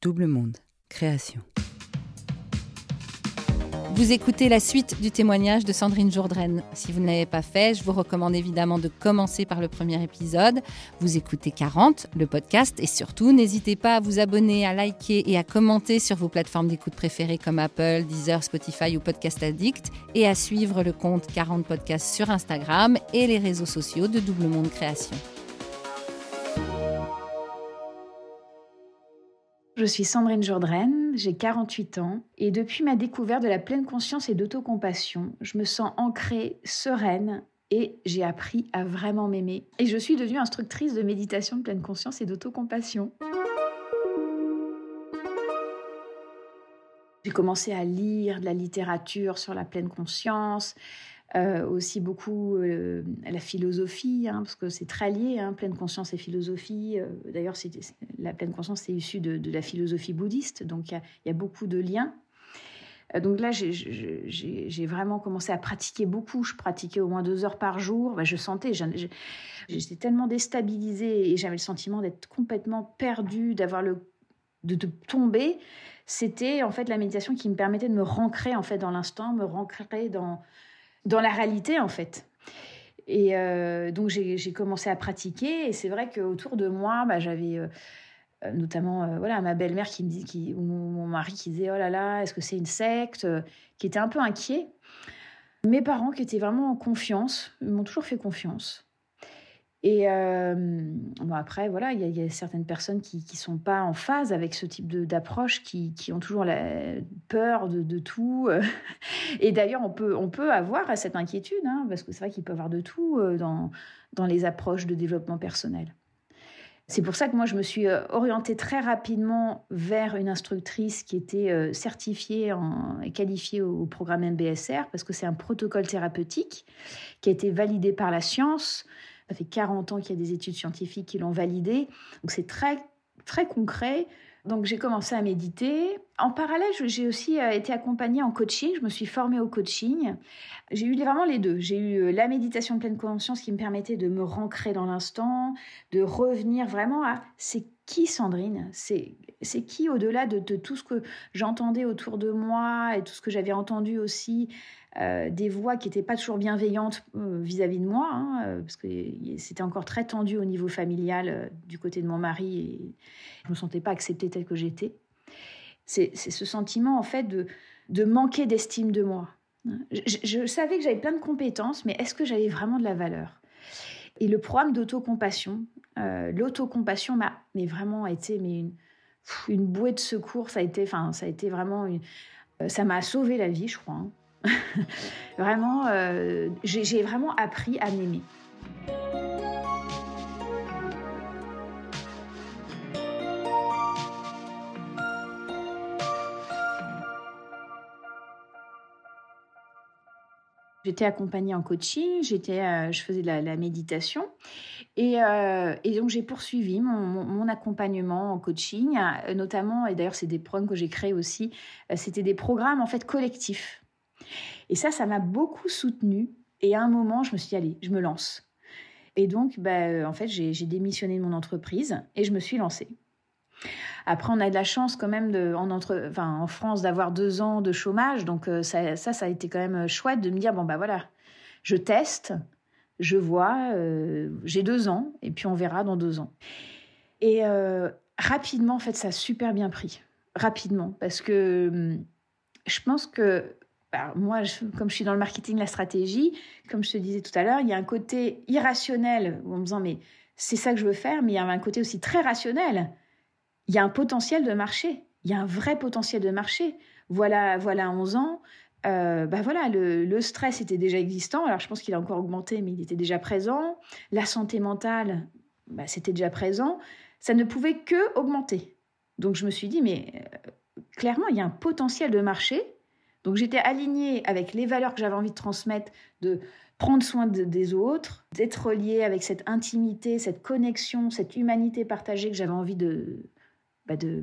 Double Monde, création. Vous écoutez la suite du témoignage de Sandrine Jourdraine. Si vous ne l'avez pas fait, je vous recommande évidemment de commencer par le premier épisode. Vous écoutez 40, le podcast, et surtout, n'hésitez pas à vous abonner, à liker et à commenter sur vos plateformes d'écoute préférées comme Apple, Deezer, Spotify ou Podcast Addict, et à suivre le compte 40 Podcasts sur Instagram et les réseaux sociaux de Double Monde Création. Je suis Sandrine Jourdraine, j'ai 48 ans et depuis ma découverte de la pleine conscience et d'autocompassion, je me sens ancrée, sereine et j'ai appris à vraiment m'aimer. Et je suis devenue instructrice de méditation de pleine conscience et d'autocompassion. J'ai commencé à lire de la littérature sur la pleine conscience, euh, aussi beaucoup euh, la philosophie, hein, parce que c'est très lié, hein, pleine conscience et philosophie. Euh, d'ailleurs, la pleine conscience, c'est issu de, la philosophie bouddhiste, donc il y, a beaucoup de liens. donc là, j'ai vraiment commencé à pratiquer beaucoup. Je pratiquais au moins deux heures par jour. Ben, je sentais, j'étais tellement déstabilisée et j'avais le sentiment d'être complètement perdue, d'avoir le de, de tomber. C'était en fait la méditation qui me permettait de me rancrer en fait dans l'instant, me rancrer dans dans la réalité en fait. Et euh, donc j'ai commencé à pratiquer et c'est vrai qu'autour de moi, bah, j'avais euh, euh, notamment voilà ma belle-mère qui me dit, ou mon mari qui disait oh là là, est-ce que c'est une secte, qui était un peu inquiet. Mes parents qui étaient vraiment en confiance, m'ont toujours fait confiance. Et euh, bon après, voilà, il y, a certaines personnes qui ne sont pas en phase avec ce type d'approche, qui, qui, ont toujours la peur de, de tout. Et d'ailleurs, on peut, on peut avoir cette inquiétude, hein, parce que c'est vrai qu'il peut y avoir de tout euh, dans, dans les approches de développement personnel. C'est pour ça que moi, je me suis euh, orientée très rapidement vers une instructrice qui était certifiée et qualifiée au programme MBSR, parce que c'est un protocole thérapeutique qui a été validé par la science, ça fait 40 ans qu'il y a des études scientifiques qui l'ont validé. Donc c'est très, très concret. Donc j'ai commencé à méditer. En parallèle, j'ai aussi euh, été accompagnée en coaching. Je me suis formée au coaching. J'ai eu vraiment les deux. J'ai eu euh, la méditation de pleine conscience qui me permettait de me rancrer dans l'instant, de revenir vraiment à c'est qui Sandrine? C'est qui au-delà de, tout ce que j'entendais autour de moi et tout ce que j'avais entendu aussi euh, des voix qui n'étaient pas toujours bienveillantes vis-à-vis de moi, hein, parce que c'était encore très tendu au niveau familial du côté de mon mari et je me sentais pas acceptée telle que j'étais. C'est ce sentiment en fait de, de manquer d'estime de moi. Je, savais que j'avais plein de compétences, mais est-ce que j'avais vraiment de la valeur? Et le programme d'autocompassion, l'autocompassion m'a vraiment été mais une, une bouée de secours. Ça a été, enfin, ça a été vraiment une, ça m'a sauvé la vie, je crois. Hein. vraiment, euh, j'ai vraiment appris à m'aimer. J'étais accompagnée en coaching, j'étais, euh, je faisais de la, méditation euh, et, donc j'ai poursuivi mon, accompagnement en coaching, notamment et d'ailleurs c'est des programmes que j'ai créés aussi. C'était des programmes en fait collectifs. Et ça, ça m'a beaucoup soutenue. Et à un moment, je me suis dit, allez, je me lance. Et donc, bah, euh, en fait, j'ai démissionné de mon entreprise et je me suis lancée. Après, on a de la chance quand même en, en France d'avoir deux ans de chômage. Donc euh, ça, ça, a été quand même chouette de me dire, bon, bah voilà, je teste, je vois, euh, j'ai deux ans et puis on verra dans deux ans. Et rapidement, en fait, ça a super bien pris. Rapidement. Parce que hum, je pense que moi, comme je suis dans le marketing, la stratégie, comme je te disais tout à l'heure, il y a un côté irrationnel en me disant mais c'est ça que je veux faire, mais il y a un côté aussi très rationnel. Il y a un potentiel de marché, il y a un vrai potentiel de marché. Voilà, voilà 11 ans, euh, bah voilà, le, stress était déjà existant. Alors je pense qu'il a encore augmenté, mais il était déjà présent. La santé mentale, bah, c'était déjà présent. Ça ne pouvait que augmenter. Donc je me suis dit mais euh, clairement il y a un potentiel de marché donc j'étais alignée avec les valeurs que j'avais envie de transmettre, de prendre soin des autres, d'être reliée avec cette intimité, cette connexion, cette humanité partagée que j'avais envie de, bah, de,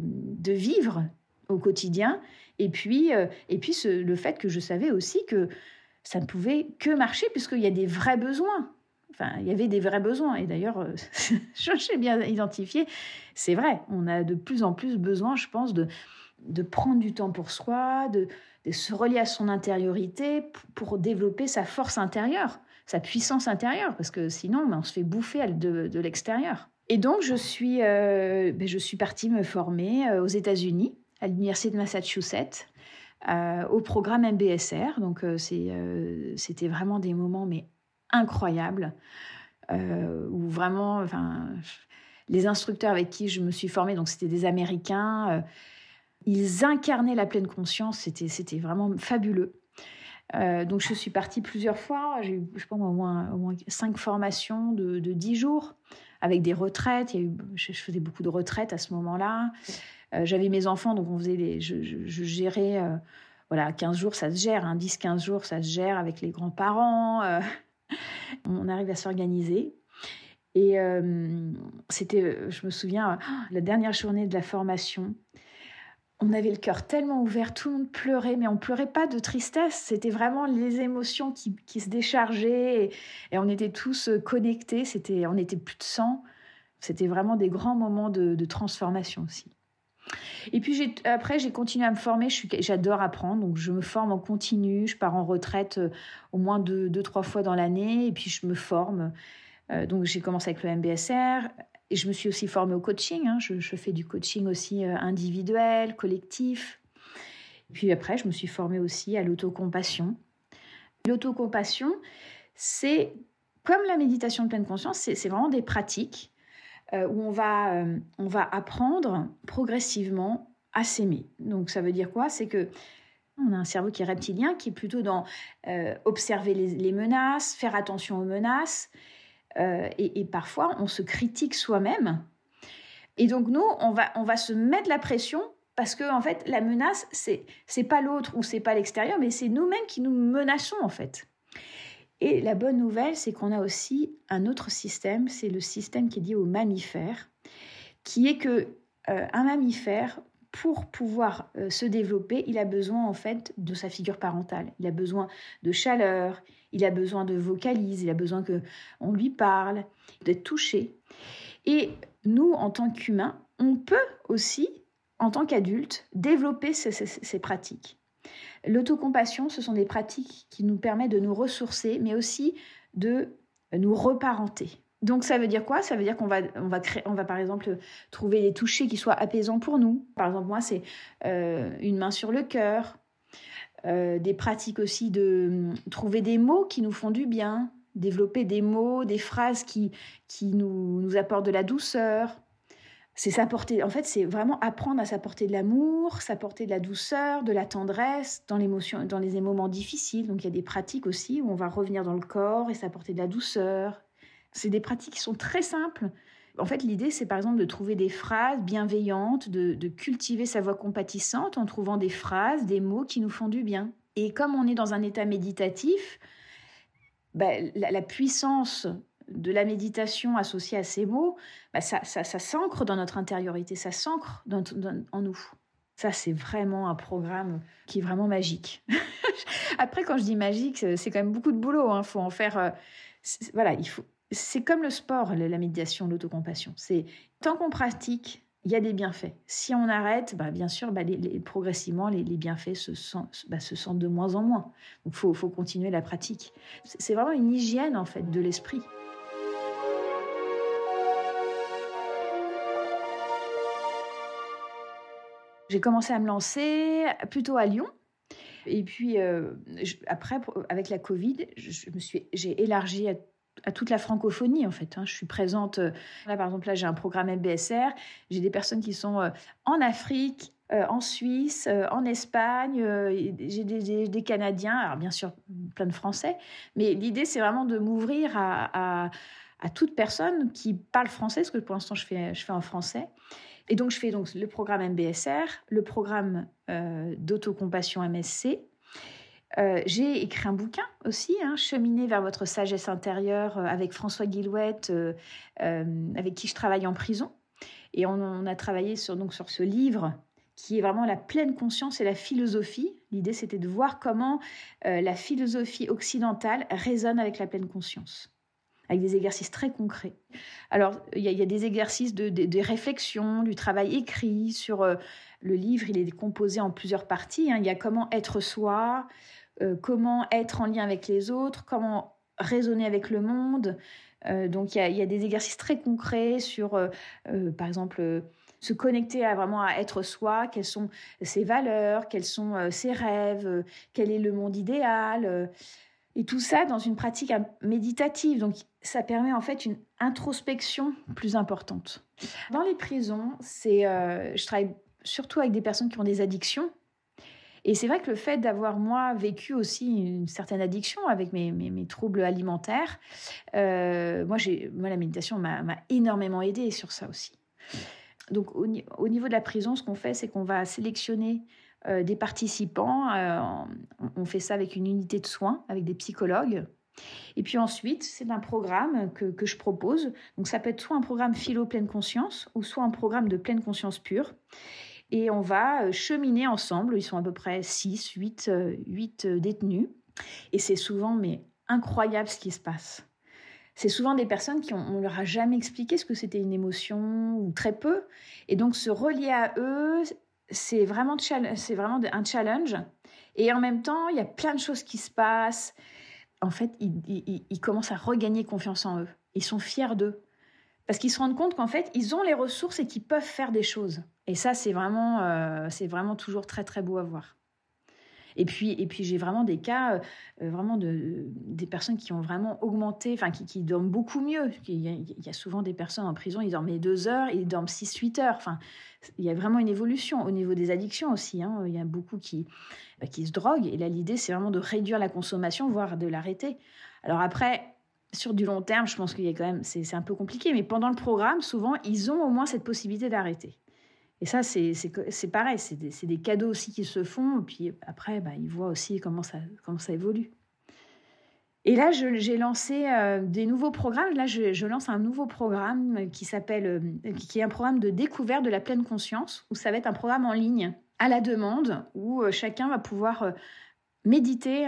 vivre au quotidien. Et puis, euh, et puis le fait que je savais aussi que ça ne pouvait que marcher puisqu'il y a des vrais besoins. Enfin, il y avait des vrais besoins. Et d'ailleurs, j'ai bien identifié, c'est vrai, on a de plus en plus besoin, je pense, de, de prendre du temps pour soi, de, de se relier à son intériorité pour développer sa force intérieure, sa puissance intérieure, parce que sinon, ben, on se fait bouffer de, de l'extérieur. Et donc, je suis, euh, ben, je suis partie me former euh, aux États-Unis, à l'Université de Massachusetts, euh, au programme MBSR. Donc, c'était vraiment des moments mais incroyables, où vraiment, les instructeurs avec qui je me suis formée, donc c'était des Américains, ils incarnaient la pleine conscience. C'était, vraiment fabuleux. Donc je suis partie plusieurs fois. J'ai eu, je pense, au moins, au moins cinq formations de, de dix jours avec des retraites. Il y a eu, je, faisais beaucoup de retraites à ce moment-là. Euh, j'avais mes enfants, donc on faisait des, je, je, gérais, euh, voilà, 15 jours, ça se gère, hein, 10-15 jours, ça se gère avec les grands-parents. on arrive à s'organiser. Et c'était, je me souviens, la dernière journée de la formation, on avait le cœur tellement ouvert, tout le monde pleurait, mais on pleurait pas de tristesse, c'était vraiment les émotions qui, se déchargeaient et, on était tous euh, connectés, c'était, on était plus de sang, c'était vraiment des grands moments de, transformation aussi. Et puis après, j'ai continué à me former, j'adore apprendre, donc je me forme en continu, je pars en retraite euh, au moins deux, deux trois fois dans l'année, et puis je me forme. Euh, donc j'ai commencé avec le MBSR, et je me suis aussi formée au coaching. Hein. Je, fais du coaching aussi euh, individuel, collectif. puis après, je me suis formée aussi à l'autocompassion. L'autocompassion, c'est comme la méditation de pleine conscience, c'est vraiment des pratiques euh, où on va, euh, on va apprendre progressivement à s'aimer. Donc ça veut dire quoi? C'est que on a un cerveau qui est reptilien, qui est plutôt dans observer les, menaces, faire attention aux menaces, euh, et, parfois, on se critique soi-même. Et donc, nous, on va, on va se mettre la pression parce que, en fait, la menace, c'est, c'est pas l'autre ou c'est pas l'extérieur, mais c'est nous-mêmes qui nous menaçons, en fait. Et la bonne nouvelle, c'est qu'on a aussi un autre système, c'est le système qui est lié aux mammifères, qui est que euh, un mammifère, pour pouvoir euh, se développer, il a besoin en fait de sa figure parentale. Il a besoin de chaleur, il a besoin de vocaliser, il a besoin que on lui parle, d'être touché. Et nous, en tant qu'humains, on peut aussi, en tant qu'adultes, développer ces, pratiques. L'autocompassion, ce sont des pratiques qui nous permettent de nous ressourcer, mais aussi de nous reparenter. Donc ça veut dire quoi? Ça veut dire qu'on va, on va, créer, on va par exemple trouver des touchés qui soient apaisants pour nous. Par exemple, moi, c'est euh, une main sur le cœur, euh, des pratiques aussi de hum, trouver des mots qui nous font du bien, développer des mots, des phrases qui, qui nous, nous apportent de la douceur. C'est s'apporter, en fait, c'est vraiment apprendre à s'apporter de l'amour, s'apporter de la douceur, de la tendresse dans l'émotion, dans les moments difficiles. Donc il y a des pratiques aussi où on va revenir dans le corps et s'apporter de la douceur. C'est des pratiques qui sont très simples, en fait, l'idée, c'est par exemple de trouver des phrases bienveillantes, de, cultiver sa voix compatissante en trouvant des phrases, des mots qui nous font du bien. Et comme on est dans un état méditatif, ben, la, puissance de la méditation associée à ces mots, ben, ça, s'ancre dans notre intériorité, ça s'ancre en nous. Ça, c'est vraiment un programme qui est vraiment magique. Après, quand je dis magique, c'est quand même beaucoup de boulot. Il hein. faut en faire. Euh, voilà, il faut, c'est comme le sport, la méditation, l'autocompassion. C'est tant qu'on pratique, il y a des bienfaits. Si on arrête, bah, bien sûr, bah, progressivement, les, bienfaits se sentent, bah, se sentent de moins en moins. Donc, il faut, continuer la pratique. C'est vraiment une hygiène, en fait, de l'esprit. J'ai commencé à me lancer plutôt à Lyon. Et puis, euh, après, avec la Covid, j'ai élargi à à toute la francophonie en fait. Hein. Je suis présente. Euh, là par exemple là j'ai un programme MBSR. J'ai des personnes qui sont euh, en Afrique, euh, en Suisse, en Espagne. j'ai des, Canadiens. Alors bien sûr plein de Français. Mais l'idée c'est vraiment de m'ouvrir à, toute personne qui parle français, parce que pour l'instant je fais en français. Et donc je fais donc le programme MBSR, le programme d'autocompassion MSC euh, j'ai écrit un bouquin aussi, hein, Cheminer vers votre sagesse intérieure, euh, avec François Guillouette, euh, avec qui je travaille en prison. Et on, a travaillé sur, donc, sur ce livre qui est vraiment la pleine conscience et la philosophie. L'idée, c'était de voir comment la philosophie occidentale résonne avec la pleine conscience. avec des exercices très concrets. Alors, il y, a des exercices de, de, réflexion, du travail écrit sur le livre. Il est composé en plusieurs parties. Hein. Il y a comment être soi, euh, comment être en lien avec les autres, comment raisonner avec le monde. Euh, donc, il y, a, des exercices très concrets sur, par exemple, se connecter à vraiment à être soi, quelles sont ses valeurs, quels sont ses rêves, quel est le monde idéal. Et tout ça dans une pratique méditative. Donc, ça permet en fait une introspection plus importante. Dans les prisons, c'est, euh, je travaille surtout avec des personnes qui ont des addictions. Et c'est vrai que le fait d'avoir, moi, vécu aussi une certaine addiction avec mes, mes, troubles alimentaires, euh, moi, moi, la méditation m'a, énormément aidé sur ça aussi. Donc, au, au, niveau de la prison, ce qu'on fait, c'est qu'on va sélectionner euh, des participants. Euh, on fait ça avec une unité de soins, avec des psychologues. Et puis ensuite, c'est un programme que, que, je propose. Donc ça peut être soit un programme philo pleine conscience ou soit un programme de pleine conscience pure. Et on va euh, cheminer ensemble. Ils sont à peu près 6, 8, 8 détenus. Et c'est souvent mais incroyable ce qui se passe. C'est souvent des personnes qui on leur a jamais expliqué ce que c'était une émotion ou très peu. Et donc se relier à eux, c'est vraiment, c'est vraiment un challenge. Et en même temps, il y a plein de choses qui se passent. En fait, ils, commencent à regagner confiance en eux. Ils sont fiers d'eux. Parce qu'ils se rendent compte qu'en fait, ils ont les ressources et qu'ils peuvent faire des choses. Et ça, c'est vraiment, euh, c'est vraiment toujours très, très beau à voir. Et puis, et puis j'ai vraiment des cas, euh, vraiment de, des personnes qui ont vraiment augmenté, enfin, qui, dorment beaucoup mieux. Il y, a, souvent des personnes en prison, ils dorment deux heures, ils dorment six, huit heures. Enfin, il y a vraiment une évolution au niveau des addictions aussi. Hein. Il y a beaucoup qui, bah, qui se droguent. Et là, l'idée, c'est vraiment de réduire la consommation, voire de l'arrêter. Alors après, sur du long terme, je pense qu'il y a quand même, c'est un peu compliqué, mais pendant le programme, souvent, ils ont au moins cette possibilité d'arrêter. Et ça, c'est pareil, c'est des, des, cadeaux aussi qui se font. Et puis après, bah, ils voient aussi comment ça, comment ça évolue. Et là, j'ai lancé euh, des nouveaux programmes. Là, je, je, lance un nouveau programme qui s'appelle, euh, qui est un programme de découverte de la pleine conscience, où ça va être un programme en ligne à la demande, où euh, chacun va pouvoir méditer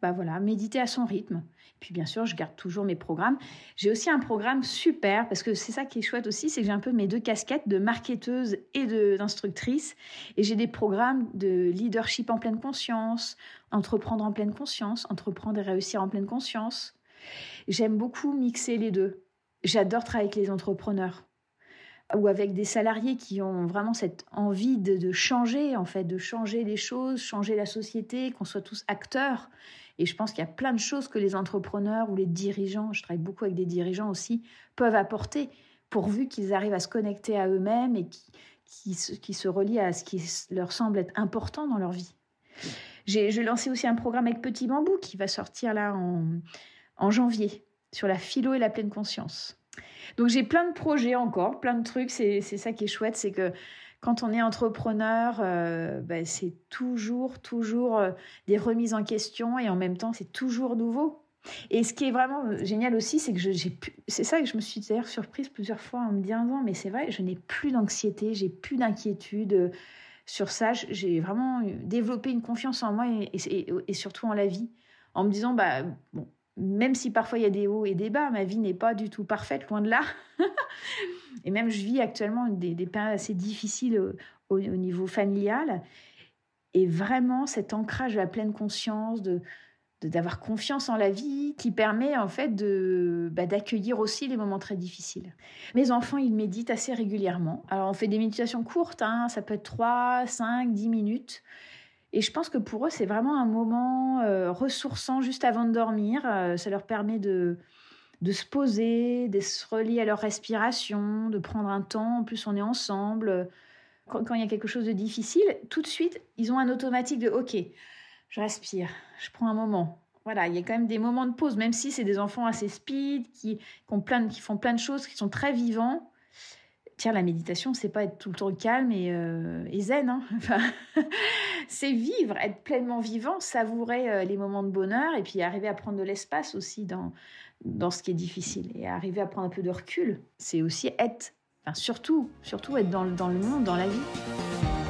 bah voilà, méditer à son rythme. Puis bien sûr, je garde toujours mes programmes. J'ai aussi un programme super parce que c'est ça qui est chouette aussi, c'est que j'ai un peu mes deux casquettes de marketeuse et d'instructrice. Et j'ai des programmes de leadership en pleine conscience, entreprendre en pleine conscience, entreprendre et réussir en pleine conscience. J'aime beaucoup mixer les deux. J'adore travailler avec les entrepreneurs ou avec des salariés qui ont vraiment cette envie de, changer, en fait, de changer les choses, changer la société, qu'on soit tous acteurs et je pense qu'il y a plein de choses que les entrepreneurs ou les dirigeants, je travaille beaucoup avec des dirigeants aussi, peuvent apporter pourvu qu'ils arrivent à se connecter à eux-mêmes et qui, qui, qui, se relient à ce qui leur semble être important dans leur vie. J'ai lancé aussi un programme avec Petit Bambou qui va sortir là en, en janvier sur la philo et la pleine conscience. Donc j'ai plein de projets encore, plein de trucs. C'est ça qui est chouette, c'est que quand on est entrepreneur, euh, ben, c'est toujours, toujours euh, des remises en question et en même temps, c'est toujours nouveau. Et ce qui est vraiment euh, génial aussi, c'est que j'ai c'est ça que je me suis d'ailleurs surprise plusieurs fois en me disant, mais c'est vrai, je n'ai plus d'anxiété, j'ai plus d'inquiétude sur ça. J'ai vraiment développé une confiance en moi et, et, et, surtout en la vie, en me disant, bah bon, même si parfois il y a des hauts et des bas, ma vie n'est pas du tout parfaite, loin de là. et même je vis actuellement des, périodes assez difficiles au, niveau familial. Et vraiment cet ancrage à la pleine conscience, de d'avoir confiance en la vie qui permet en fait de bah, d'accueillir aussi les moments très difficiles. Mes enfants, ils méditent assez régulièrement. Alors on fait des méditations courtes, hein, ça peut être 3, 5, 10 minutes. Et je pense que pour eux, c'est vraiment un moment euh, ressourçant juste avant de dormir. Euh, ça leur permet de, de se poser, de se relier à leur respiration, de prendre un temps. En plus, on est ensemble. Quand, il y a quelque chose de difficile, tout de suite, ils ont un automatique de OK, je respire, je prends un moment. Voilà, il y a quand même des moments de pause, même si c'est des enfants assez speed, qui, qui, ont plein qui font plein de choses, qui sont très vivants tiens, la méditation, c'est pas être tout le temps calme et, euh, zen. Hein. Enfin, c'est vivre, être pleinement vivant, savourer euh, les moments de bonheur et puis arriver à prendre de l'espace aussi dans, dans ce qui est difficile et arriver à prendre un peu de recul. C'est aussi être, enfin, surtout, surtout être dans, dans le monde, dans la vie.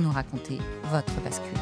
nous raconter votre bascule.